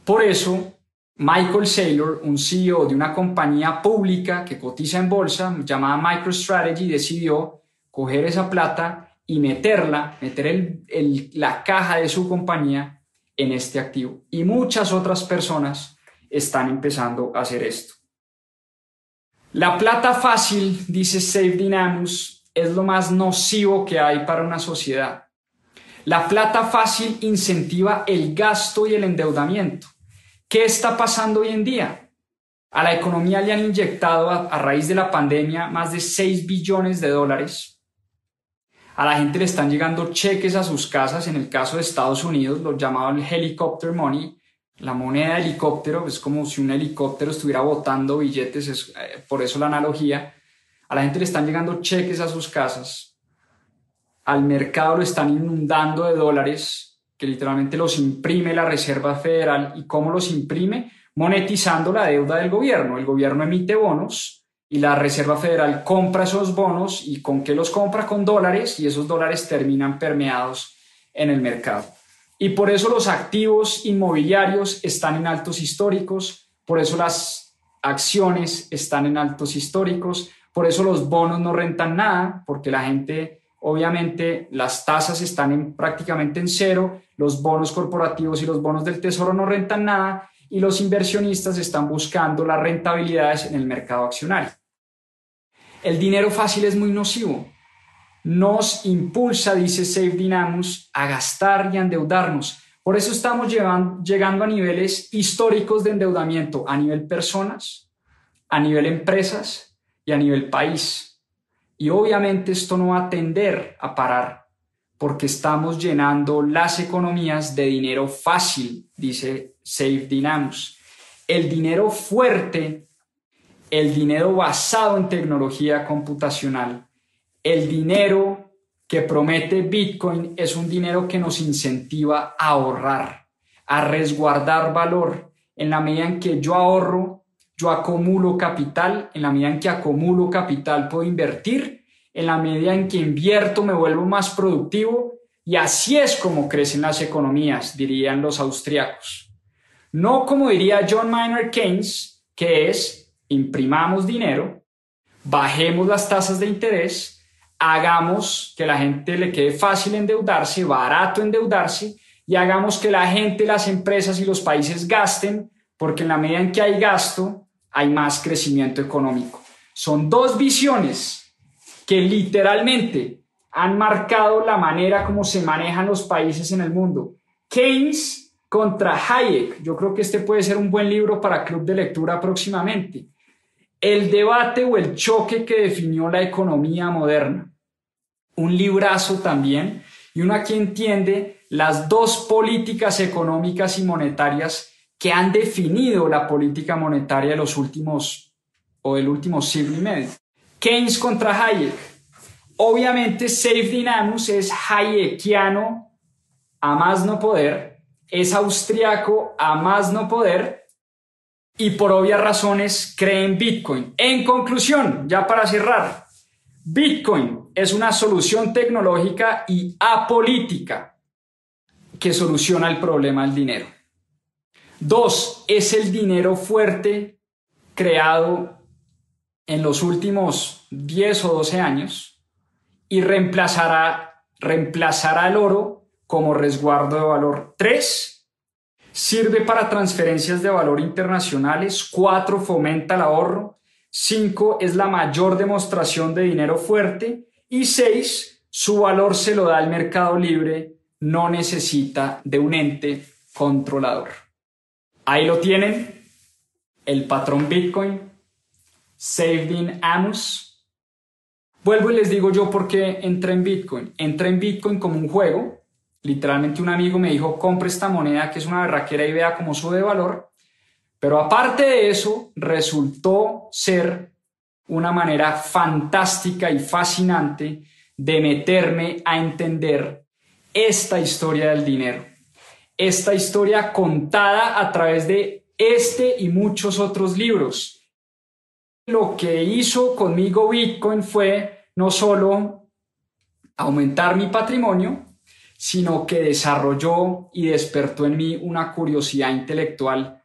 Por eso Michael Saylor, un CEO de una compañía pública que cotiza en bolsa llamada MicroStrategy, decidió coger esa plata y meterla, meter la caja de su compañía en este activo. Y muchas otras personas están empezando a hacer esto. La plata fácil, dice Save Dynamus, es lo más nocivo que hay para una sociedad. La plata fácil incentiva el gasto y el endeudamiento. ¿Qué está pasando hoy en día? A la economía le han inyectado a, raíz de la pandemia más de 6 billones de dólares. A la gente le están llegando cheques a sus casas, en el caso de Estados Unidos, lo llamado el helicopter money, la moneda de helicóptero, es como si un helicóptero estuviera botando billetes, es, eh, por eso la analogía. A la gente le están llegando cheques a sus casas, al mercado lo están inundando de dólares, que literalmente los imprime la Reserva Federal. ¿Y cómo los imprime? Monetizando la deuda del gobierno. El gobierno emite bonos y la Reserva Federal compra esos bonos y con qué los compra con dólares y esos dólares terminan permeados en el mercado. Y por eso los activos inmobiliarios están en altos históricos, por eso las acciones están en altos históricos, por eso los bonos no rentan nada, porque la gente Obviamente las tasas están en, prácticamente en cero, los bonos corporativos y los bonos del tesoro no rentan nada y los inversionistas están buscando las rentabilidades en el mercado accionario. El dinero fácil es muy nocivo. Nos impulsa, dice Safe Dynamus, a gastar y a endeudarnos. Por eso estamos llegando a niveles históricos de endeudamiento a nivel personas, a nivel empresas y a nivel país. Y obviamente esto no va a tender a parar porque estamos llenando las economías de dinero fácil, dice Safe Dynamus. El dinero fuerte, el dinero basado en tecnología computacional, el dinero que promete Bitcoin es un dinero que nos incentiva a ahorrar, a resguardar valor. En la medida en que yo ahorro, yo acumulo capital, en la medida en que acumulo capital puedo invertir, en la medida en que invierto me vuelvo más productivo Y así es como crecen las economías, dirían los austriacos. No como diría John Maynard Keynes, que es imprimamos dinero, bajemos las tasas de interés, hagamos que la gente le quede fácil endeudarse, barato endeudarse, y hagamos que la gente, las empresas y los países gasten, porque en la medida en que hay gasto, hay más crecimiento económico. Son dos visiones que literalmente han marcado la manera como se manejan los países en el mundo. Keynes contra Hayek. Yo creo que este puede ser un buen libro para club de lectura próximamente. El debate o el choque que definió la economía moderna. Un librazo también y uno aquí entiende las dos políticas económicas y monetarias que han definido la política monetaria de los últimos o del último siglo y medio. Keynes contra Hayek. Obviamente, Safe Dynamus es hayekiano a más no poder, es austriaco a más no poder y por obvias razones cree en Bitcoin. En conclusión, ya para cerrar, Bitcoin es una solución tecnológica y apolítica que soluciona el problema del dinero. Dos, es el dinero fuerte creado en los últimos 10 o 12 años y reemplazará, reemplazará el oro como resguardo de valor. Tres, sirve para transferencias de valor internacionales. Cuatro, fomenta el ahorro. Cinco, es la mayor demostración de dinero fuerte. Y seis, su valor se lo da el mercado libre, no necesita de un ente controlador. Ahí lo tienen, el patrón Bitcoin, Saving Amos. Vuelvo y les digo yo por qué entré en Bitcoin. Entré en Bitcoin como un juego. Literalmente un amigo me dijo, compre esta moneda que es una berraquera y vea cómo sube de valor. Pero aparte de eso, resultó ser una manera fantástica y fascinante de meterme a entender esta historia del dinero esta historia contada a través de este y muchos otros libros. Lo que hizo conmigo Bitcoin fue no solo aumentar mi patrimonio, sino que desarrolló y despertó en mí una curiosidad intelectual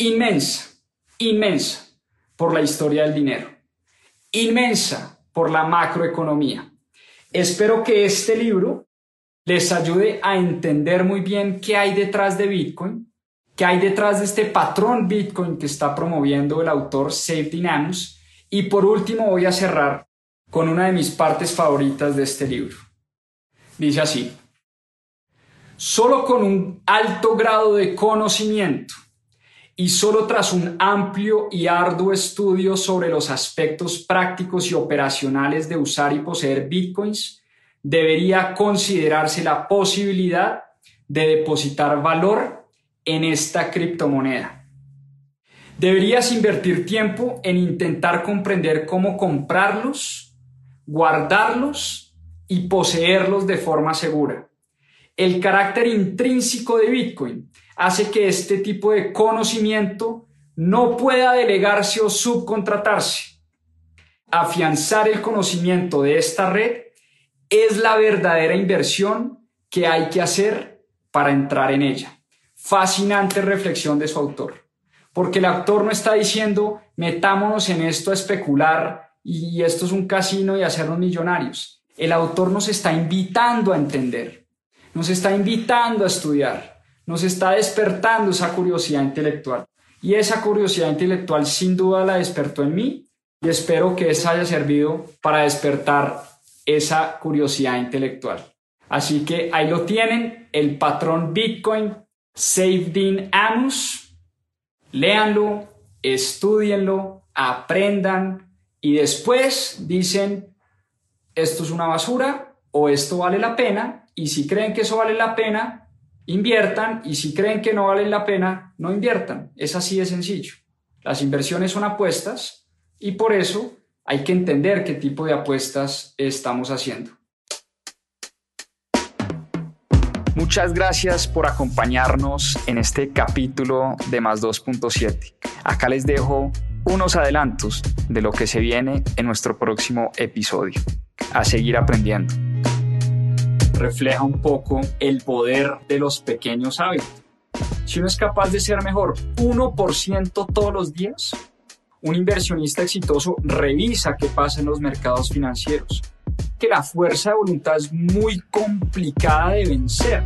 inmensa, inmensa por la historia del dinero, inmensa por la macroeconomía. Espero que este libro les ayude a entender muy bien qué hay detrás de Bitcoin, qué hay detrás de este patrón Bitcoin que está promoviendo el autor Safe Dynamics. Y por último voy a cerrar con una de mis partes favoritas de este libro. Dice así, solo con un alto grado de conocimiento y solo tras un amplio y arduo estudio sobre los aspectos prácticos y operacionales de usar y poseer bitcoins, debería considerarse la posibilidad de depositar valor en esta criptomoneda. Deberías invertir tiempo en intentar comprender cómo comprarlos, guardarlos y poseerlos de forma segura. El carácter intrínseco de Bitcoin hace que este tipo de conocimiento no pueda delegarse o subcontratarse. Afianzar el conocimiento de esta red es la verdadera inversión que hay que hacer para entrar en ella. Fascinante reflexión de su autor, porque el autor no está diciendo metámonos en esto a especular y esto es un casino y hacernos millonarios. El autor nos está invitando a entender, nos está invitando a estudiar, nos está despertando esa curiosidad intelectual. Y esa curiosidad intelectual sin duda la despertó en mí y espero que esa haya servido para despertar esa curiosidad intelectual. Así que ahí lo tienen, el patrón Bitcoin, Saved Amos. Léanlo, estudienlo, aprendan y después dicen, esto es una basura o esto vale la pena. Y si creen que eso vale la pena, inviertan. Y si creen que no vale la pena, no inviertan. Es así de sencillo. Las inversiones son apuestas y por eso hay que entender qué tipo de apuestas estamos haciendo. Muchas gracias por acompañarnos en este capítulo de Más 2.7. Acá les dejo unos adelantos de lo que se viene en nuestro próximo episodio. A seguir aprendiendo. Refleja un poco el poder de los pequeños hábitos. Si uno es capaz de ser mejor 1% todos los días, un inversionista exitoso revisa qué pasa en los mercados financieros, que la fuerza de voluntad es muy complicada de vencer